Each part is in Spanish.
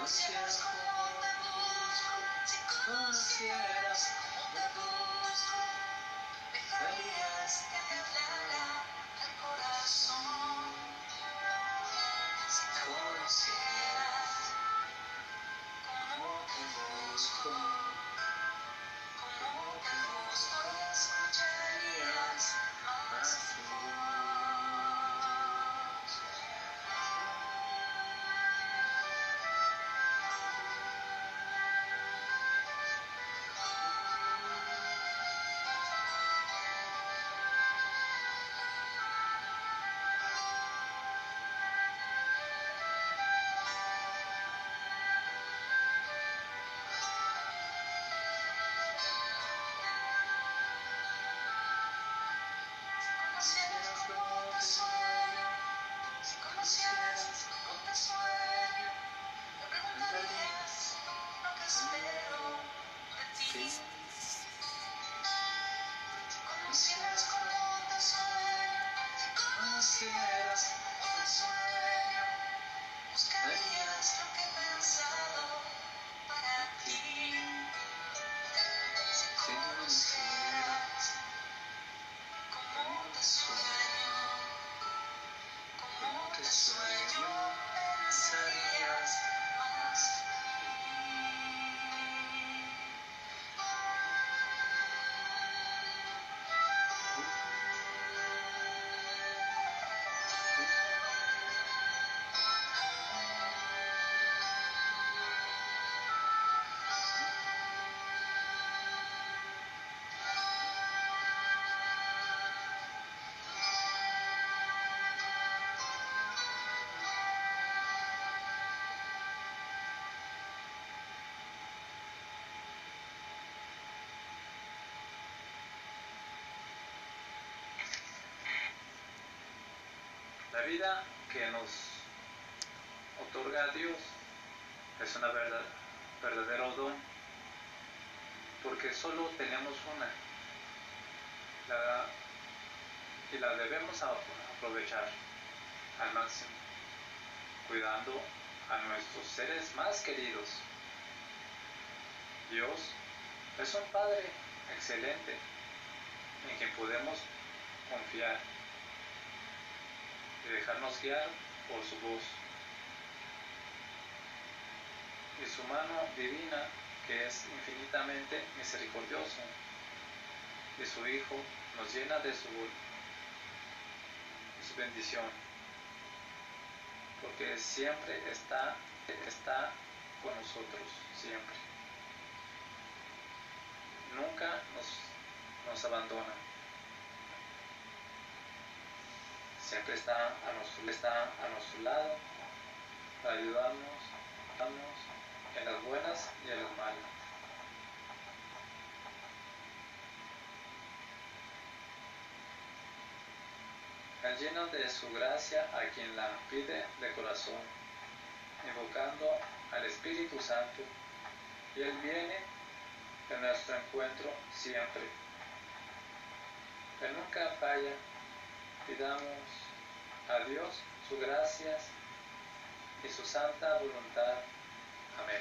conocieras cómo te La vida que nos otorga Dios es una verdad, verdadero don, porque solo tenemos una y la debemos aprovechar al máximo, cuidando a nuestros seres más queridos. Dios es un Padre excelente en quien podemos confiar y dejarnos guiar por su voz. Y su mano divina, que es infinitamente misericordioso, y su Hijo nos llena de su, de su bendición, porque siempre está, está con nosotros, siempre. Nunca nos, nos abandona. Siempre está a nuestro, lado para ayudarnos, ayudarnos en las buenas y en las malas. Llena de su gracia a quien la pide de corazón, invocando al Espíritu Santo, y Él viene en nuestro encuentro siempre. Él nunca falla pidamos a Dios su gracias y su santa voluntad. Amén.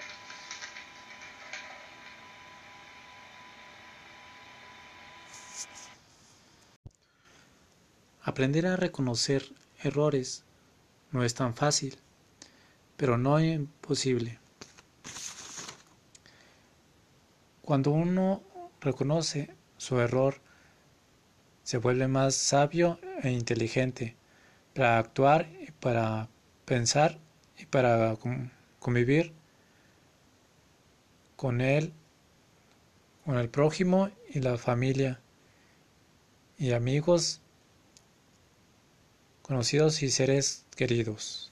Aprender a reconocer errores no es tan fácil, pero no imposible. Cuando uno reconoce su error, se vuelve más sabio e inteligente para actuar y para pensar y para con- convivir con él, con el prójimo y la familia y amigos, conocidos y seres queridos.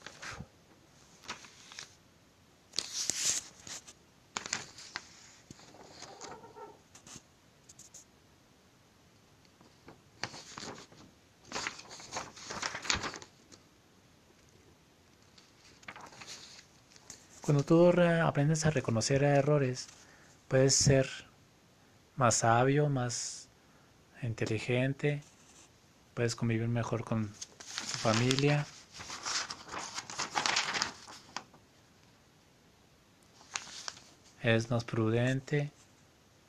Cuando tú re- aprendes a reconocer errores, puedes ser más sabio, más inteligente, puedes convivir mejor con tu familia. eres más prudente,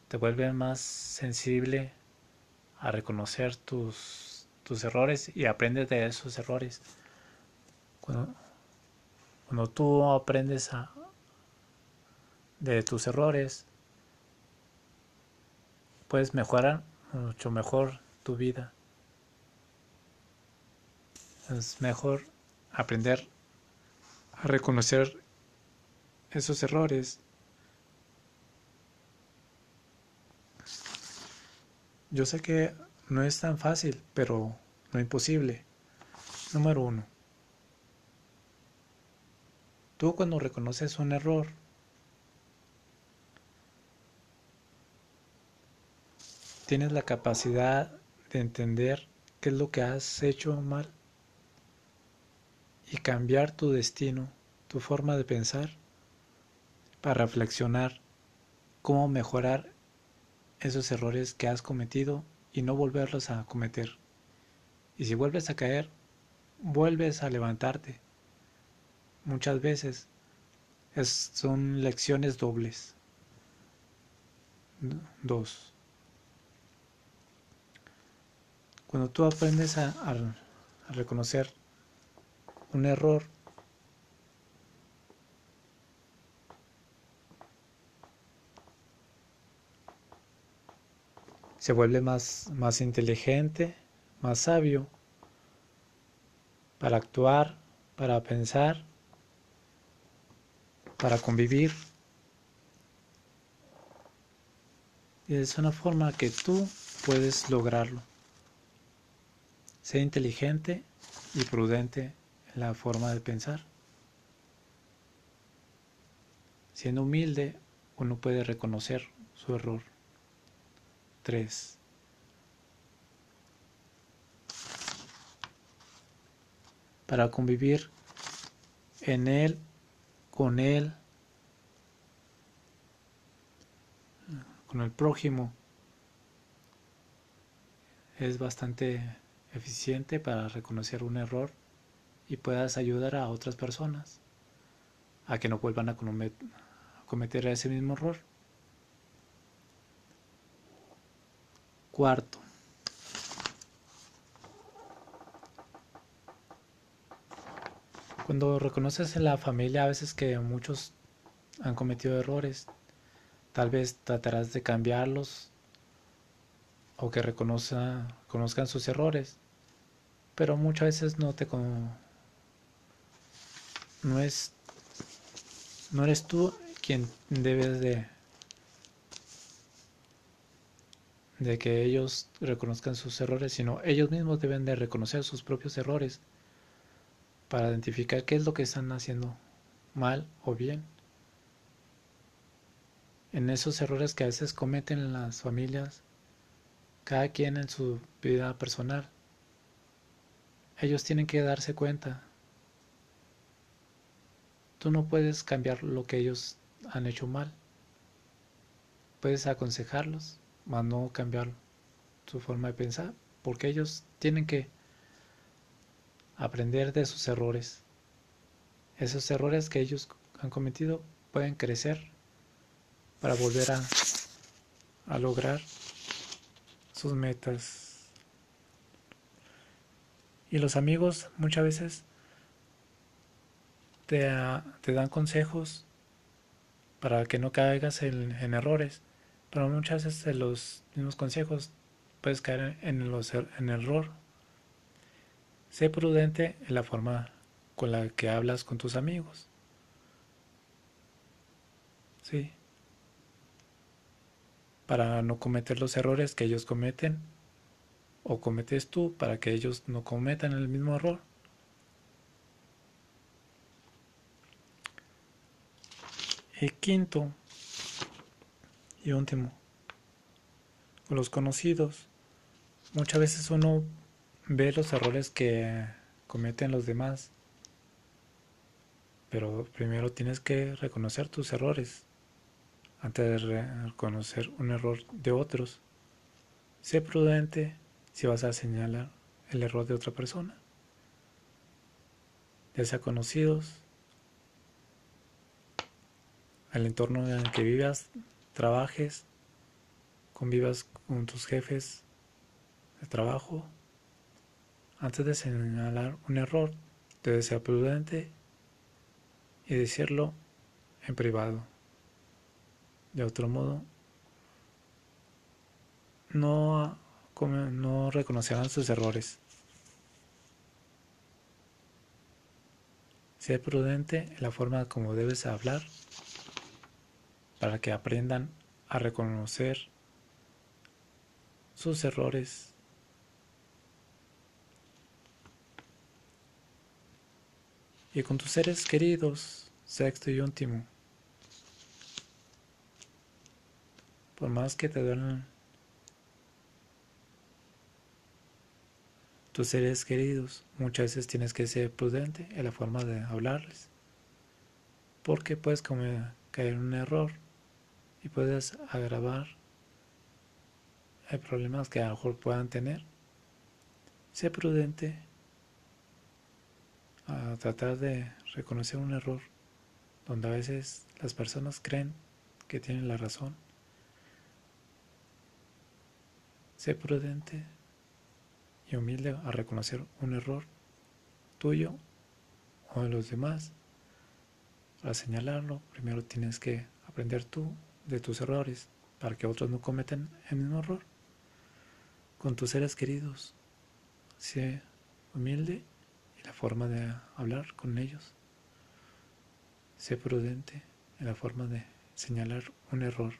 te vuelves más sensible a reconocer tus, tus errores y aprendes de esos errores. Cuando, cuando tú aprendes a, de tus errores, puedes mejorar mucho mejor tu vida. Es mejor aprender a reconocer esos errores. Yo sé que no es tan fácil, pero no imposible. Número uno. Tú cuando reconoces un error, tienes la capacidad de entender qué es lo que has hecho mal y cambiar tu destino, tu forma de pensar, para reflexionar cómo mejorar esos errores que has cometido y no volverlos a cometer. Y si vuelves a caer, vuelves a levantarte. Muchas veces son lecciones dobles. Dos. Cuando tú aprendes a, reconocer un error, se vuelve más, más inteligente, más sabio para actuar, para pensar, para convivir. Y es una forma que tú puedes lograrlo. Sé inteligente y prudente en la forma de pensar. Siendo humilde, uno puede reconocer su error. 3. Para convivir en él, con él, con el prójimo, es bastante eficiente para reconocer un error y puedas ayudar a otras personas a que no vuelvan a cometer ese mismo error. Cuarto. Cuando reconoces en la familia a veces que muchos han cometido errores, tal vez tratarás de cambiarlos o que reconozcan, conozcan sus errores, pero muchas veces no te no es no eres tú quien debes de de que ellos reconozcan sus errores, sino ellos mismos deben de reconocer sus propios errores para identificar qué es lo que están haciendo mal o bien. En esos errores que a veces cometen las familias, cada quien en su vida personal. Ellos tienen que darse cuenta. Tú no puedes cambiar lo que ellos han hecho mal. Puedes aconsejarlos, mas no cambiar su forma de pensar, porque ellos tienen que aprender de sus errores. Esos errores que ellos han cometido pueden crecer para volver a, a lograr sus metas. Y los amigos muchas veces te, dan consejos para que no caigas en, errores, pero muchas veces los mismos consejos puedes caer en, los, er, en error. Sé prudente en la forma con la que hablas con tus amigos. Sí para no cometer los errores que ellos cometen o cometes tú para que ellos no cometan el mismo error. Y quinto y último, con los conocidos, muchas veces uno ve los errores que cometen los demás, pero primero tienes que reconocer tus errores antes de reconocer un error de otros. Sé prudente si vas a señalar el error de otra persona, ya sea conocidos el entorno en el que vivas, trabajes, convivas con tus jefes de trabajo. Antes de señalar un error, debes ser prudente y decirlo en privado. De otro modo, no, no reconocerán sus errores. Sé prudente en la forma como debes hablar para que aprendan a reconocer sus errores. Y con tus seres queridos, sexto y último, por más que te duelen tus seres queridos, muchas veces tienes que ser prudente en la forma de hablarles, porque puedes caer en un error y puedes agravar hay problemas que a lo mejor puedan tener. Sé prudente a tratar de reconocer un error donde a veces las personas creen que tienen la razón. Sé prudente y humilde a reconocer un error tuyo o de los demás. Para señalarlo, primero tienes que aprender tú de tus errores para que otros no cometan el mismo error. Con tus seres queridos, sé humilde y la forma de hablar con ellos. Sé prudente en la forma de señalar un error.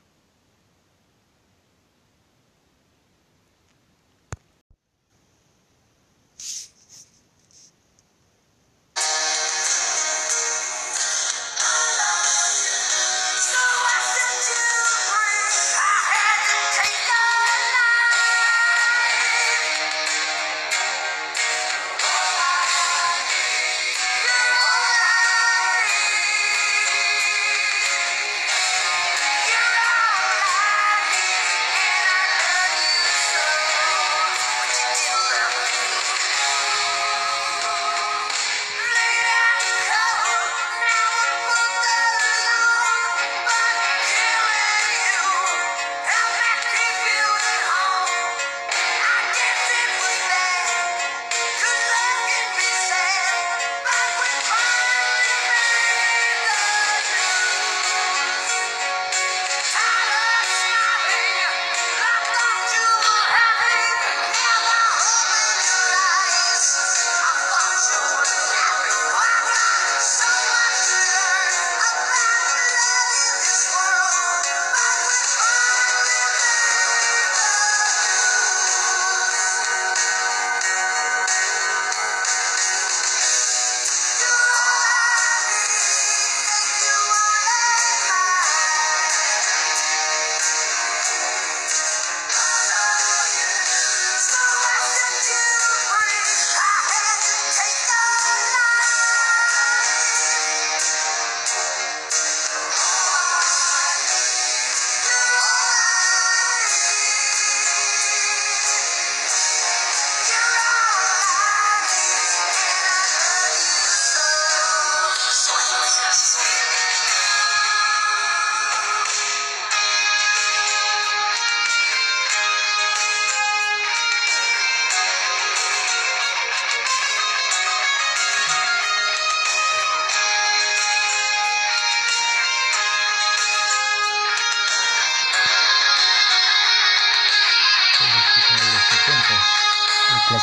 Nos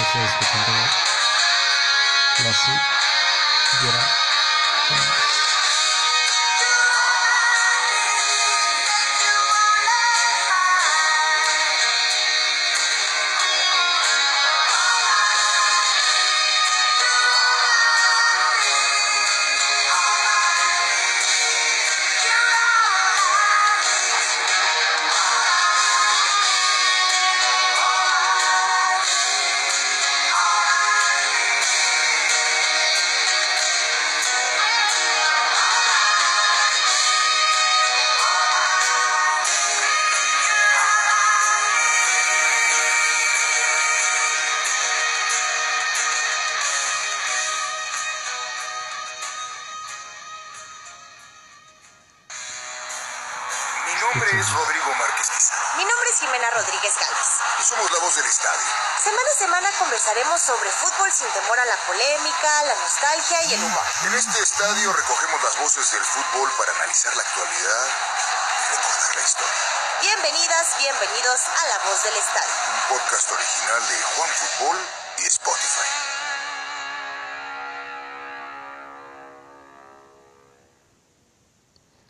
estoy escuchando clásico. Recogemos las voces del fútbol para analizar la actualidad y recordar la historia. Bienvenidas, bienvenidos a La Voz del Estadio. Un podcast original de Juan Fútbol y Spotify.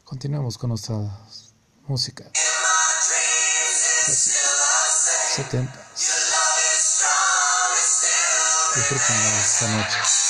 Continuamos con nuestra música. 70. Disfruten esta noche.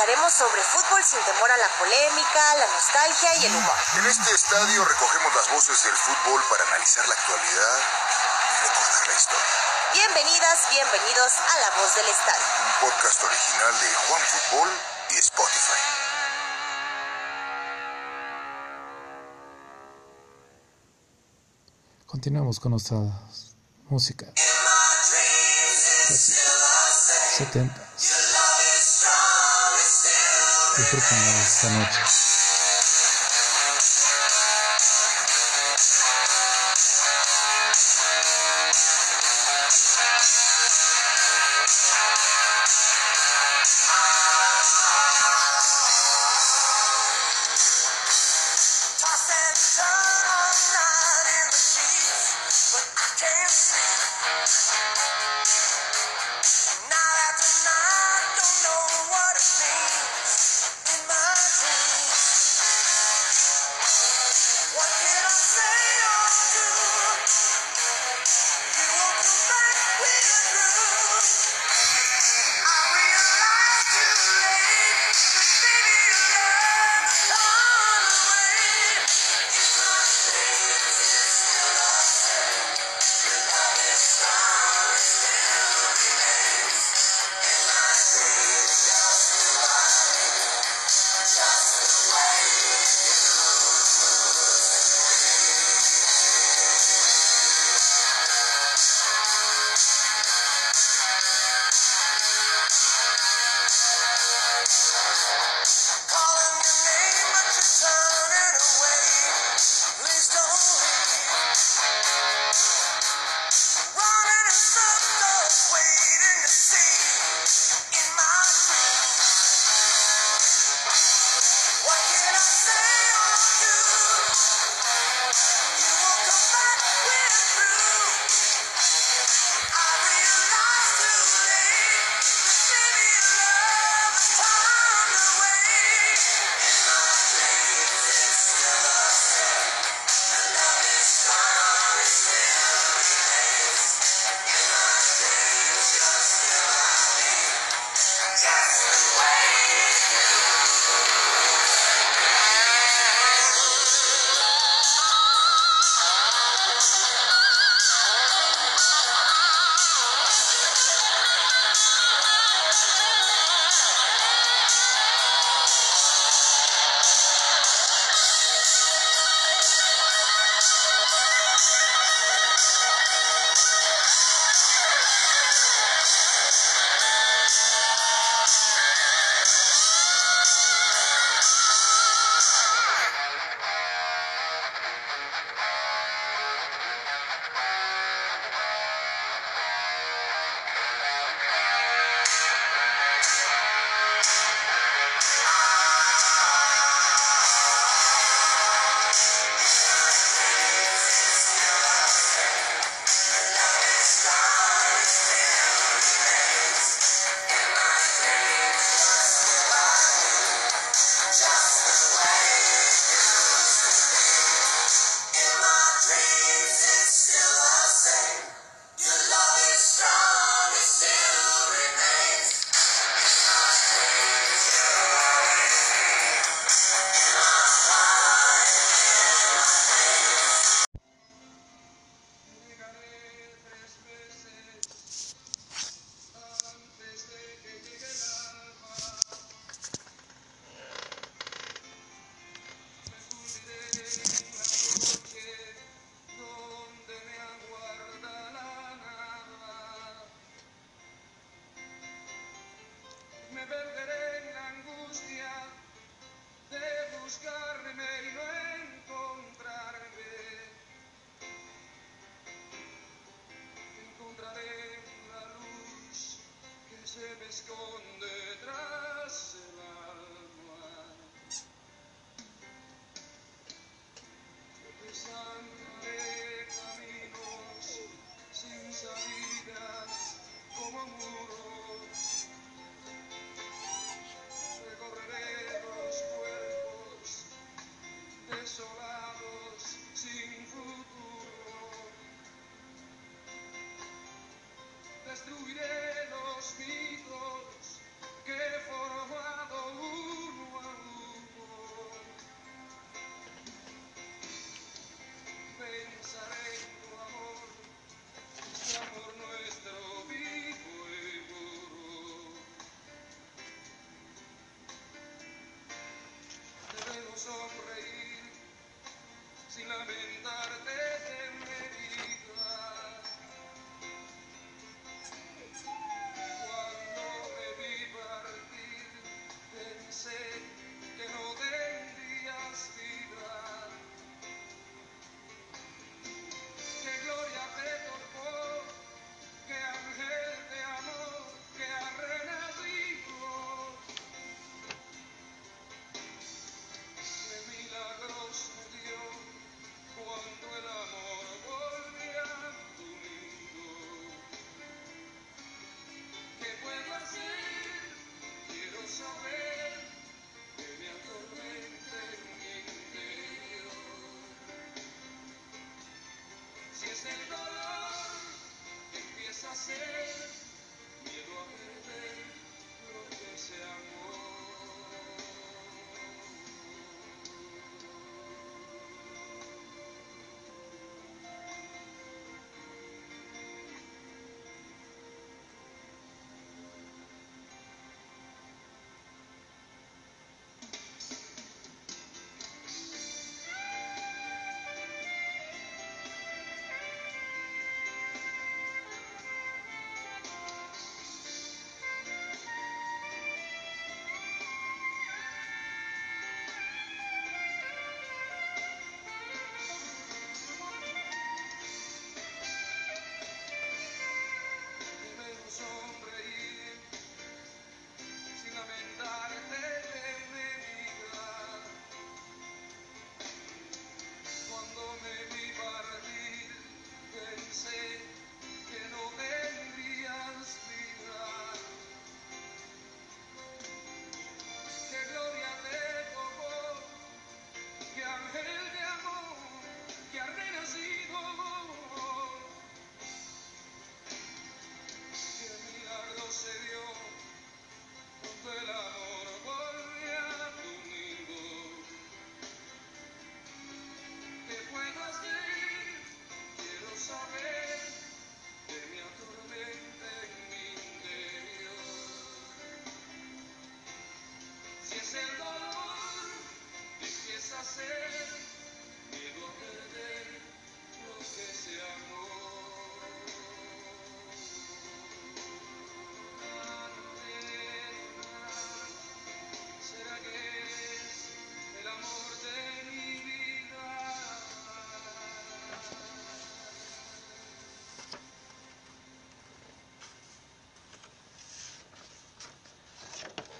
Conversaremos sobre fútbol sin temor a la polémica, la nostalgia y el humor. En este estadio recogemos las voces del fútbol para analizar la actualidad y recordar la historia. Bienvenidas, bienvenidos a La Voz del Estadio. Un podcast original de Juan Fútbol y Spotify. Continuamos con nuestra música. 70. Disfruten esta noche.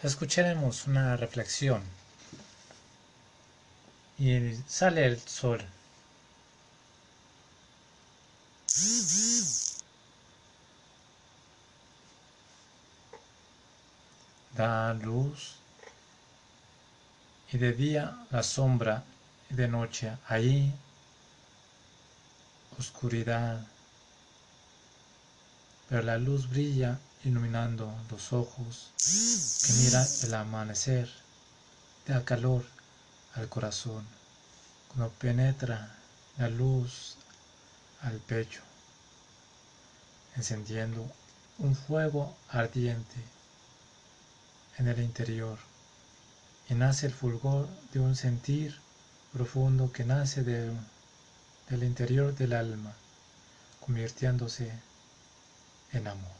Escucharemos una reflexión. Y sale el sol. Da luz. Y de día la sombra y de noche ahí oscuridad. Pero la luz brilla iluminando los ojos que mira el amanecer, da calor al corazón, cuando penetra la luz al pecho, encendiendo un fuego ardiente en el interior, y nace el fulgor de un sentir profundo que nace de- del interior del alma, convirtiéndose en amor.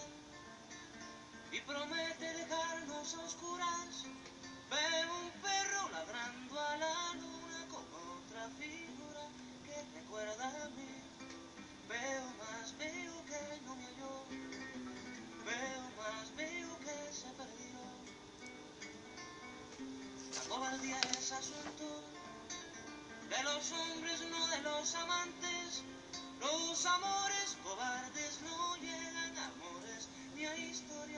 promete dejarnos a oscuras. Veo un perro ladrando a la luna con otra figura que recuerda a mí. Veo más, veo que no me halló. Veo más, veo que se perdió. al día es asunto de los hombres, no de los amantes. Los amores cobardes no llegan a amores, ni a historias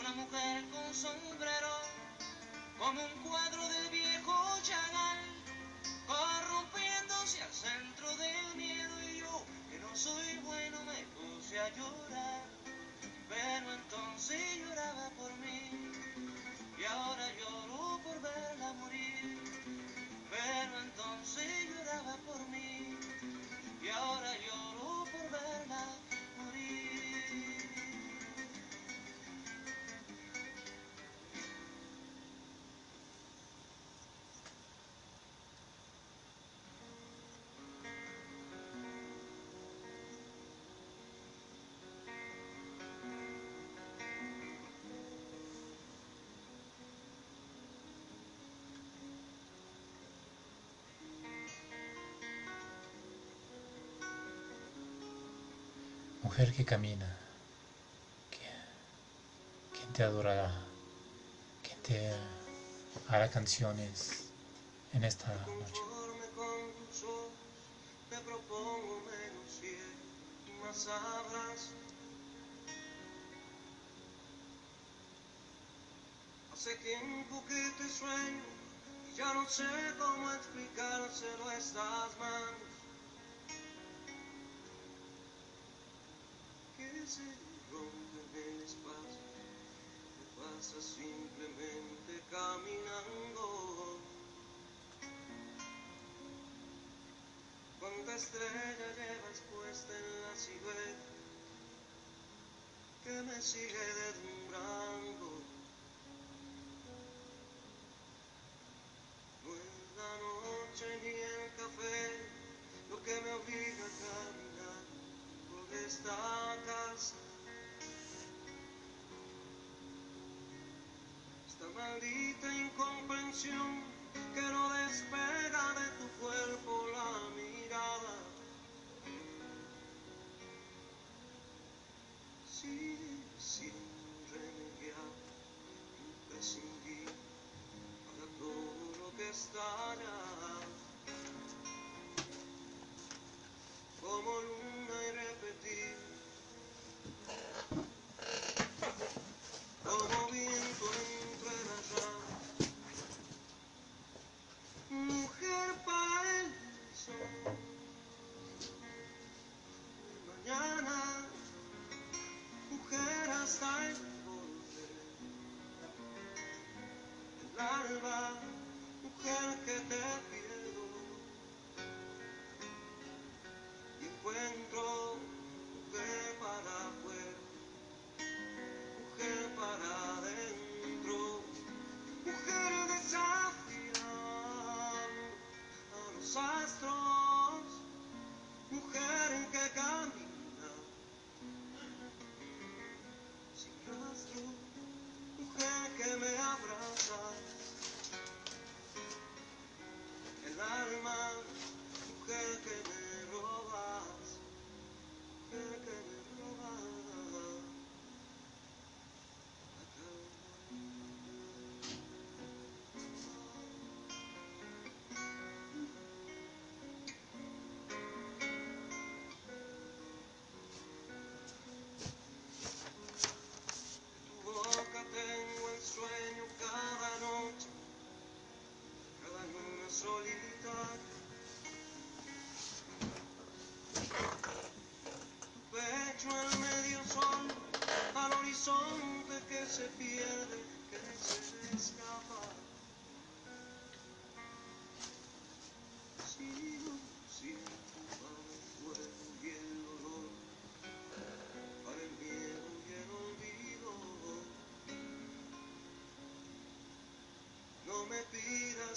Una mujer con sombrero, como un cuadro Mujer que camina, quien te adorará, quien te hará canciones en esta noche. Hace tiempo que te sueño ya no sé cómo explicárselo a En el espacio, que pasa simplemente caminando. Cuánta estrella llevas puesta en la silueta que me sigue deslumbrando. Esta maldita incomprensión que no despega de tu cuerpo la mirada. Sigue siendo irremediable, imprescindible para todo lo que está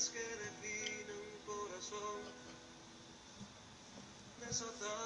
pidas que defina un corazón. Desatándote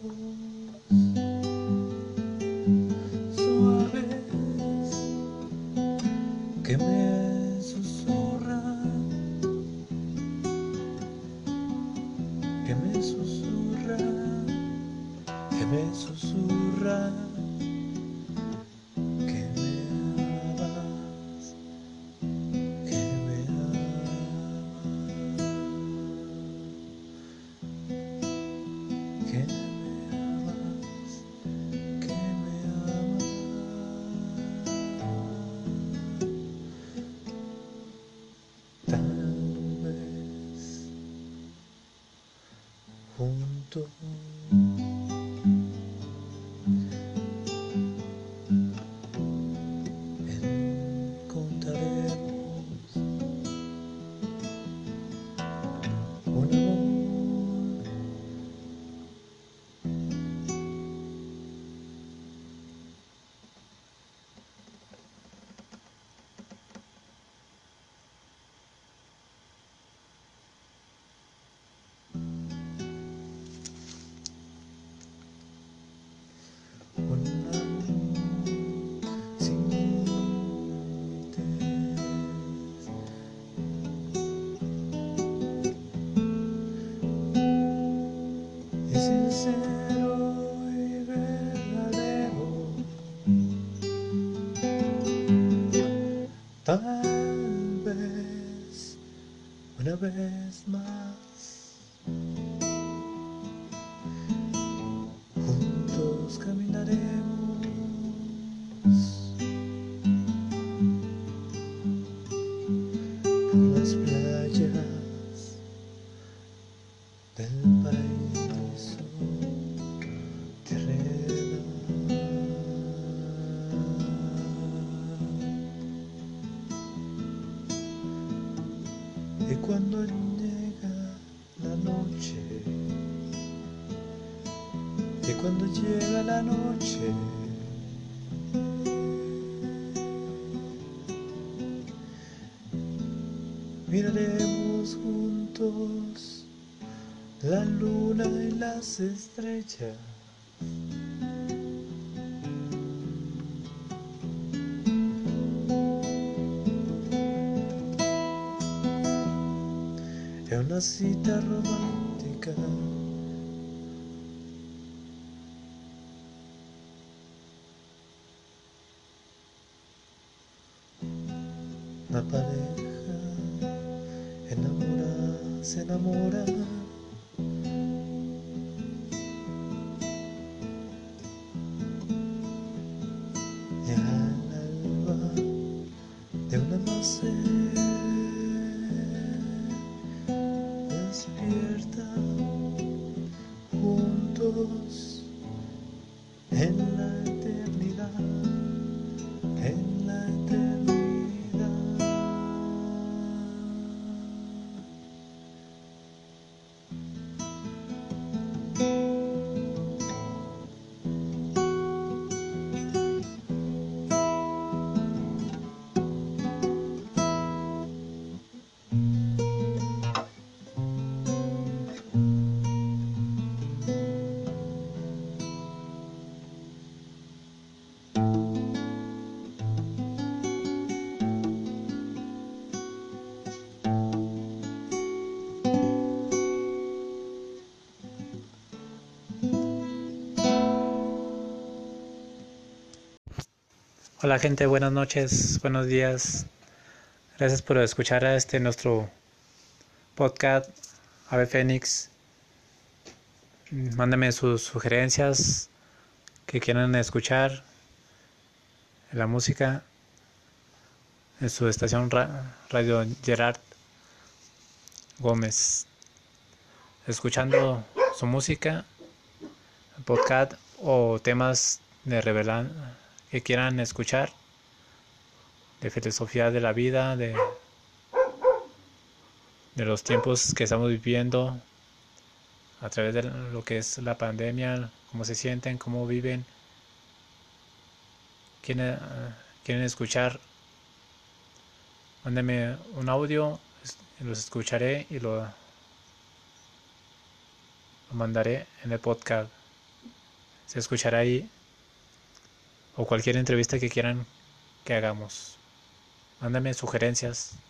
Senhor. Cristo. Una las una cita romántica. Hola gente, buenas noches, buenos días. Gracias por escuchar a este nuestro podcast Ave Fénix. Mándame sus sugerencias que quieran escuchar la música en su estación ra- Radio Gerard Gómez. Escuchando su música, podcast o temas de revelar que quieran escuchar de filosofía de la vida, de, de los tiempos que estamos viviendo a través de lo que es la pandemia, cómo se sienten, cómo viven, quieren, quieren escuchar, mándenme un audio, los escucharé y lo, lo mandaré en el podcast. Se escuchará ahí o cualquier entrevista que quieran que hagamos. Mándame sugerencias.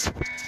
He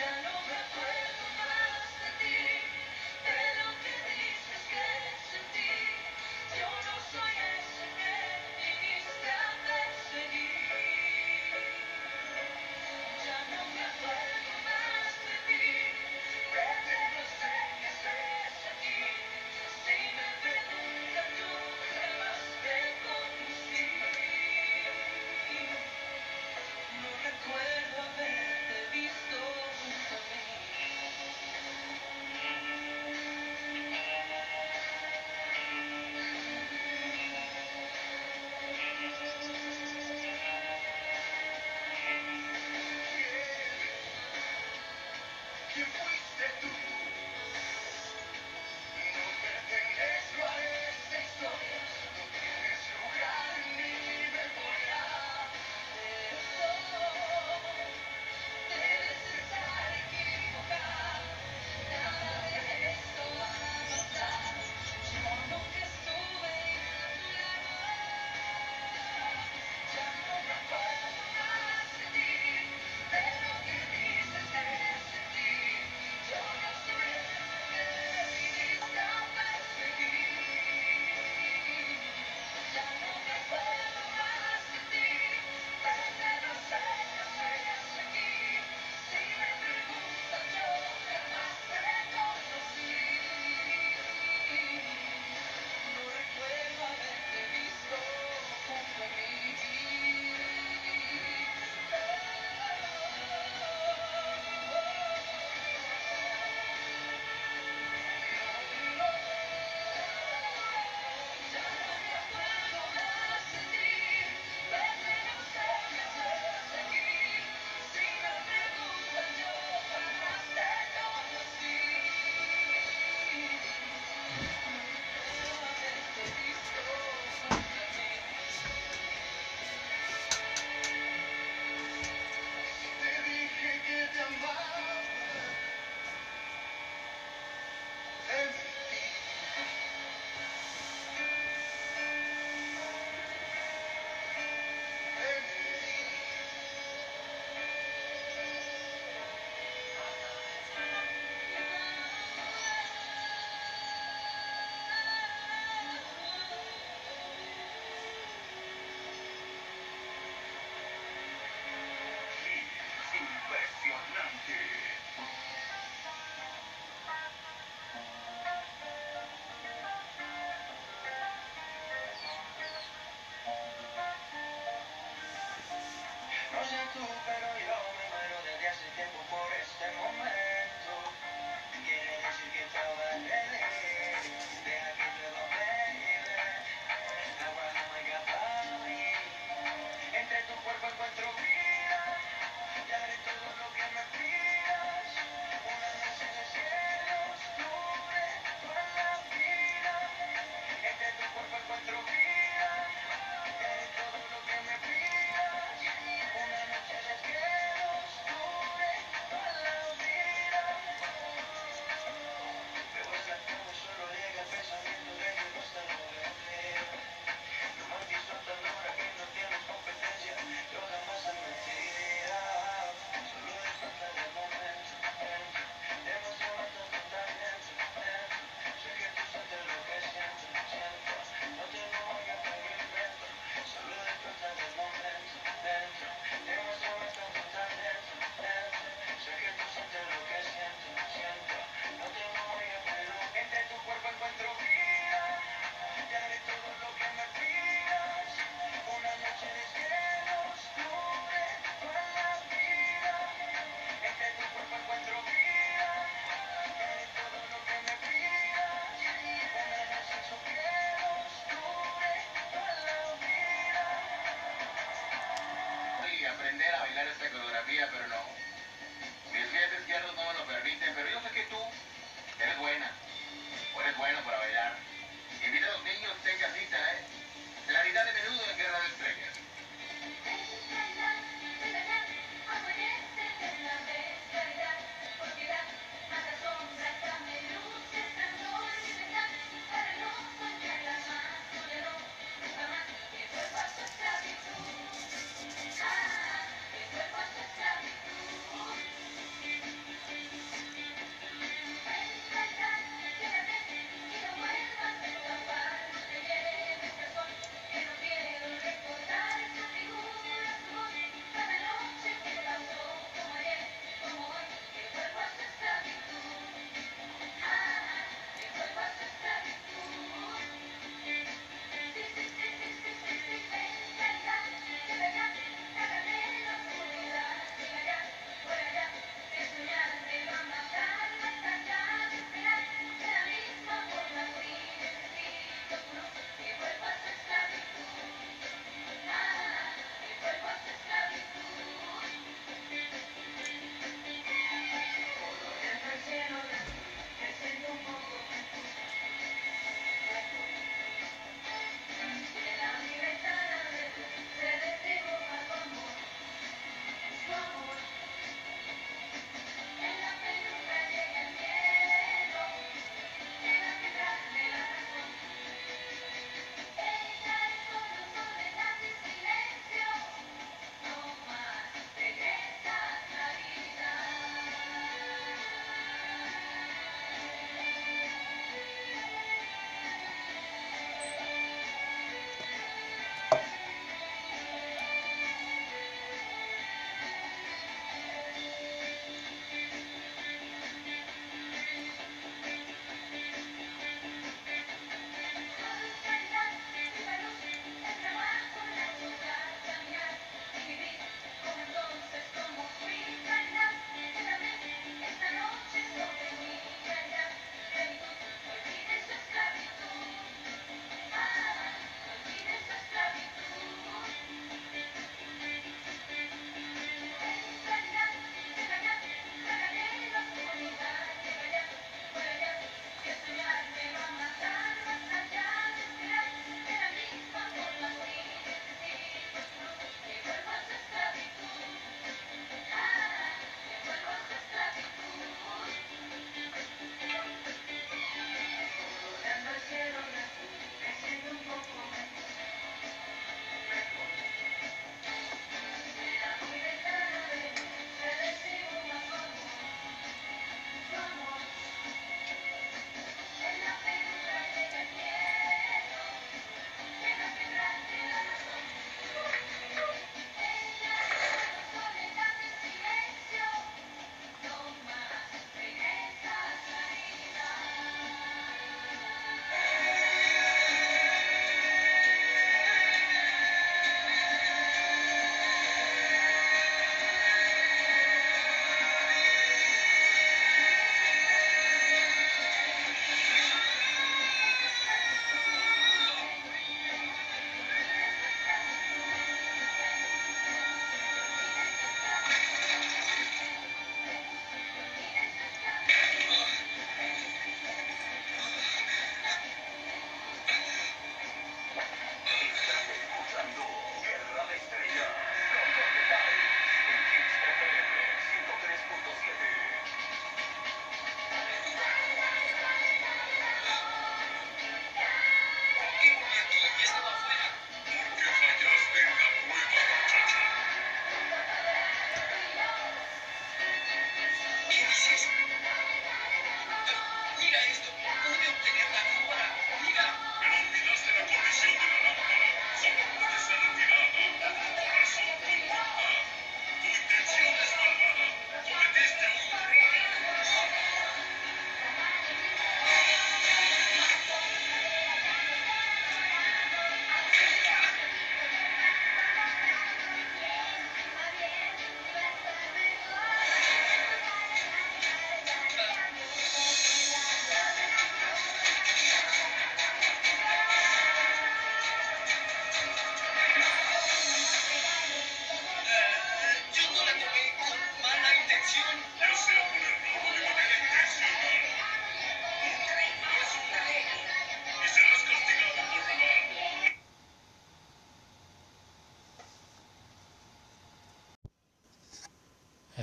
Can you be free?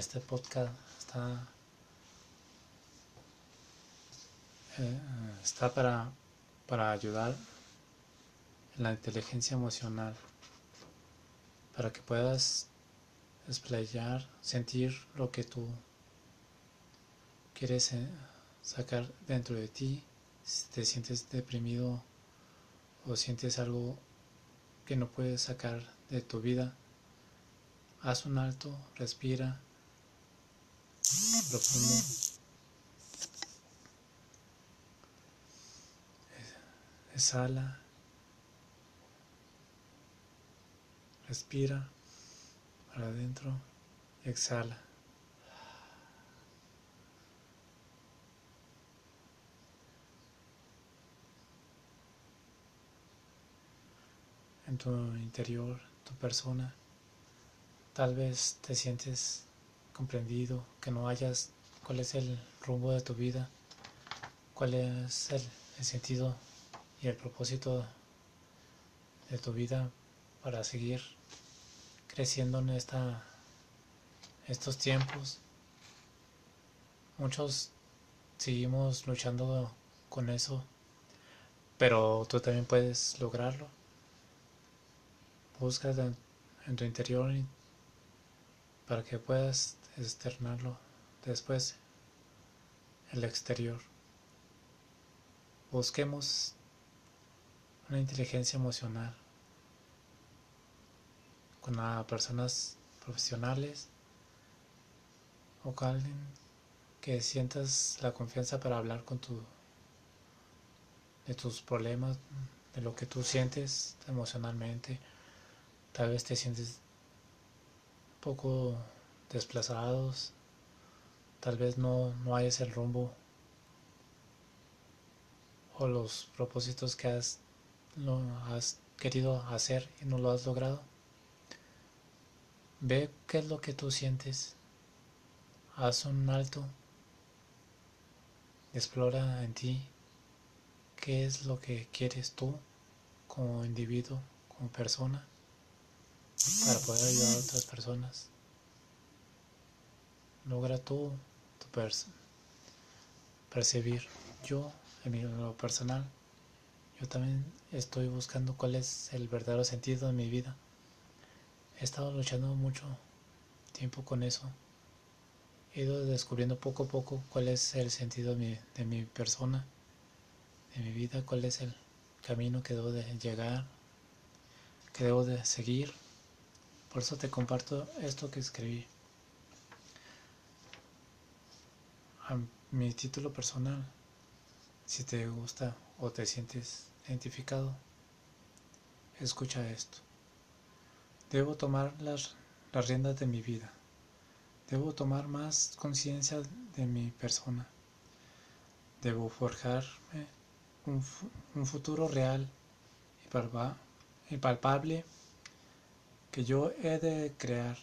Este podcast está, eh, está para, para ayudar en la inteligencia emocional, para que puedas explayar, sentir lo que tú quieres eh, sacar dentro de ti, si te sientes deprimido o sientes algo que no puedes sacar de tu vida, haz un alto, respira profundo. Exhala. Respira para adentro. Exhala. En tu interior, tu persona, tal vez te sientes comprendido, que no hayas cuál es el rumbo de tu vida, cuál es el, sentido y el propósito de tu vida para seguir creciendo en esta estos tiempos. Muchos seguimos luchando con eso, pero tú también puedes lograrlo. Busca en tu interior para que puedas externarlo después el exterior. Busquemos una inteligencia emocional con personas profesionales o con alguien que sientas la confianza para hablar con tu de tus problemas, de lo que tú sientes emocionalmente. Tal vez te sientes un poco desplazados, tal vez no, no hayas el rumbo o los propósitos que has, has querido hacer y no lo has logrado. Ve qué es lo que tú sientes. Haz un alto. Explora en ti qué es lo que quieres tú como individuo, como persona, para poder ayudar a otras personas logra tú tu percibir. Yo, en lo personal, yo también estoy buscando cuál es el verdadero sentido de mi vida. He estado luchando mucho tiempo con eso. He ido descubriendo poco a poco cuál es el sentido de mi, de mi persona, de mi vida, cuál es el camino que debo de llegar, que debo de seguir. Por eso te comparto esto que escribí. A mi título personal, si te gusta o te sientes identificado, escucha esto. Debo tomar las, riendas de mi vida. Debo tomar más conciencia de mi persona. Debo forjarme un, un futuro real y, y palpable que yo he de crear.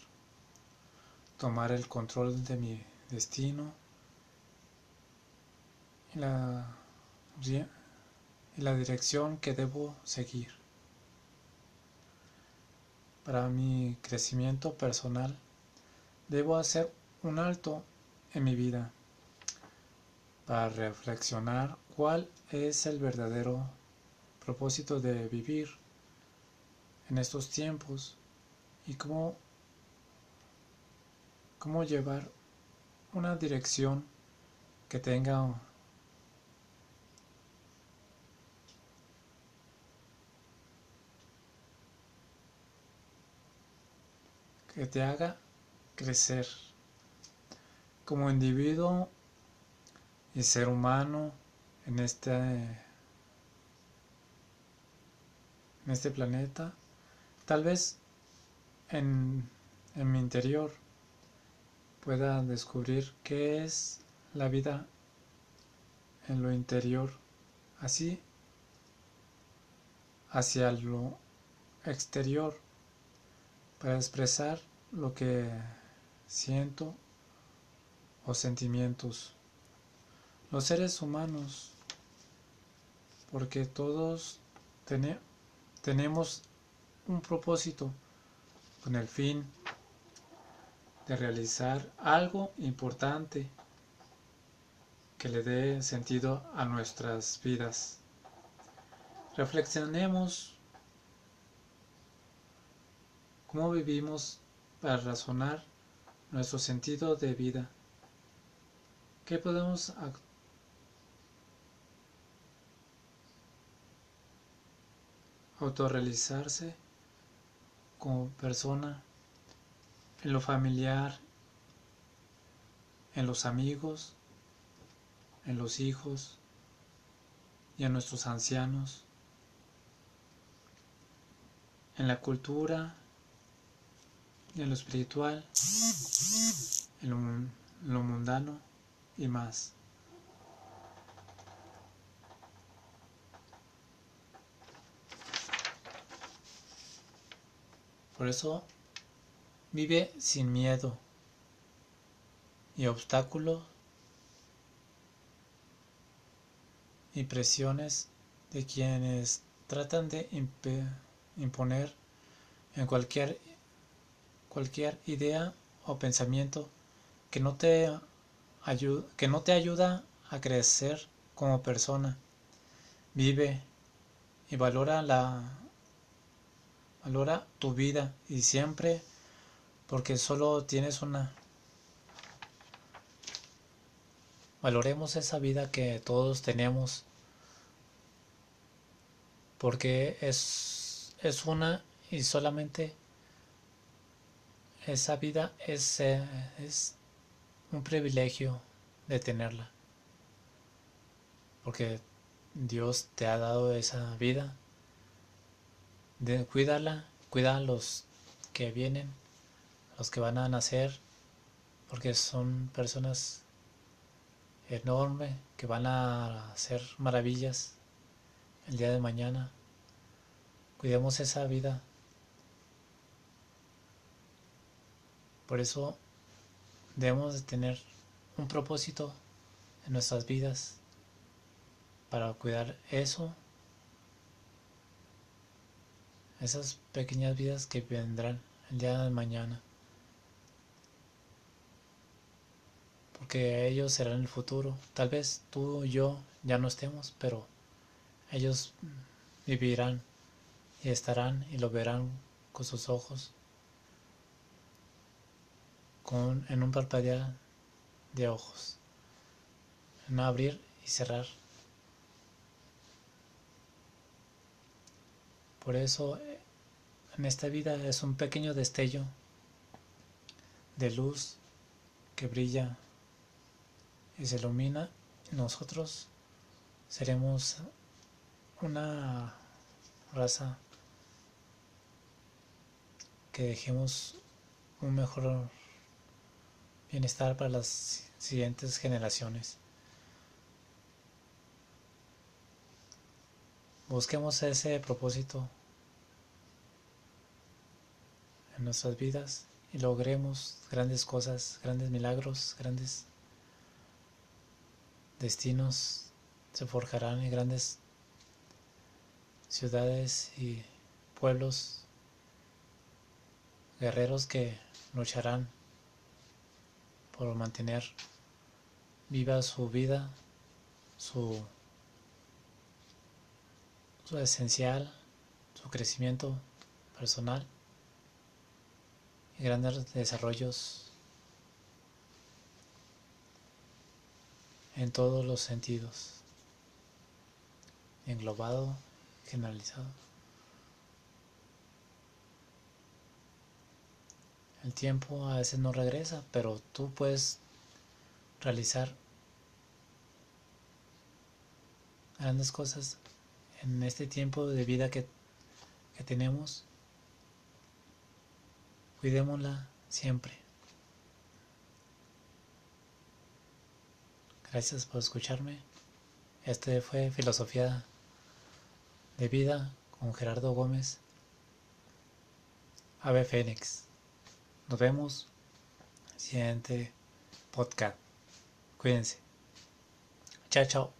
Tomar el control de mi destino la, la dirección que debo seguir. Para mi crecimiento personal, debo hacer un alto en mi vida para reflexionar cuál es el verdadero propósito de vivir en estos tiempos y cómo, cómo llevar una dirección que tenga que te haga crecer como individuo y ser humano en este en este planeta. Tal vez en, en mi interior pueda descubrir qué es la vida en lo interior así hacia lo exterior para expresar lo que siento o sentimientos. Los seres humanos, porque todos tenemos un propósito con el fin de realizar algo importante que le dé sentido a nuestras vidas. Reflexionemos cómo vivimos para razonar nuestro sentido de vida. ¿Qué podemos autorrealizarse como persona en lo familiar, en los amigos, en los hijos y en nuestros ancianos, en la cultura, en lo espiritual, en lo, mundano y más. Por eso vive sin miedo y obstáculos y presiones de quienes tratan de imponer en cualquier cualquier idea o pensamiento que no te ayuda, que no te ayuda a crecer como persona. Vive y valora la valora tu vida y siempre porque solo tienes una Valoremos esa vida que todos tenemos porque es, es una y solamente esa vida es, eh, es un privilegio de tenerla. Porque Dios te ha dado esa vida. De, cuídala, cuida a los que vienen, los que van a nacer, porque son personas enorme que van a hacer maravillas el día de mañana. Cuidemos esa vida. Por eso debemos de tener un propósito en nuestras vidas para cuidar eso, esas pequeñas vidas que vendrán el día de mañana. porque ellos serán el futuro. Tal vez tú y yo ya no estemos, pero ellos vivirán y estarán y lo verán con sus ojos, con, en un parpadear de ojos, en abrir y cerrar. Por eso en esta vida es un pequeño destello de luz que brilla y se ilumina, nosotros seremos una raza que dejemos un mejor bienestar para las siguientes generaciones. Busquemos ese propósito en nuestras vidas y logremos grandes cosas, grandes milagros, grandes destinos se forjarán en grandes ciudades y pueblos, guerreros que lucharán por mantener viva su vida, su, su esencial, su crecimiento personal y grandes desarrollos en todos los sentidos, englobado, generalizado. El tiempo a veces no regresa, pero tú puedes realizar grandes cosas en este tiempo de vida que, que tenemos. Cuidémosla siempre. Gracias por escucharme. Este fue Filosofía de Vida con Gerardo Gómez. Ave Fénix. Nos vemos en el siguiente podcast. Cuídense. Chao, chao.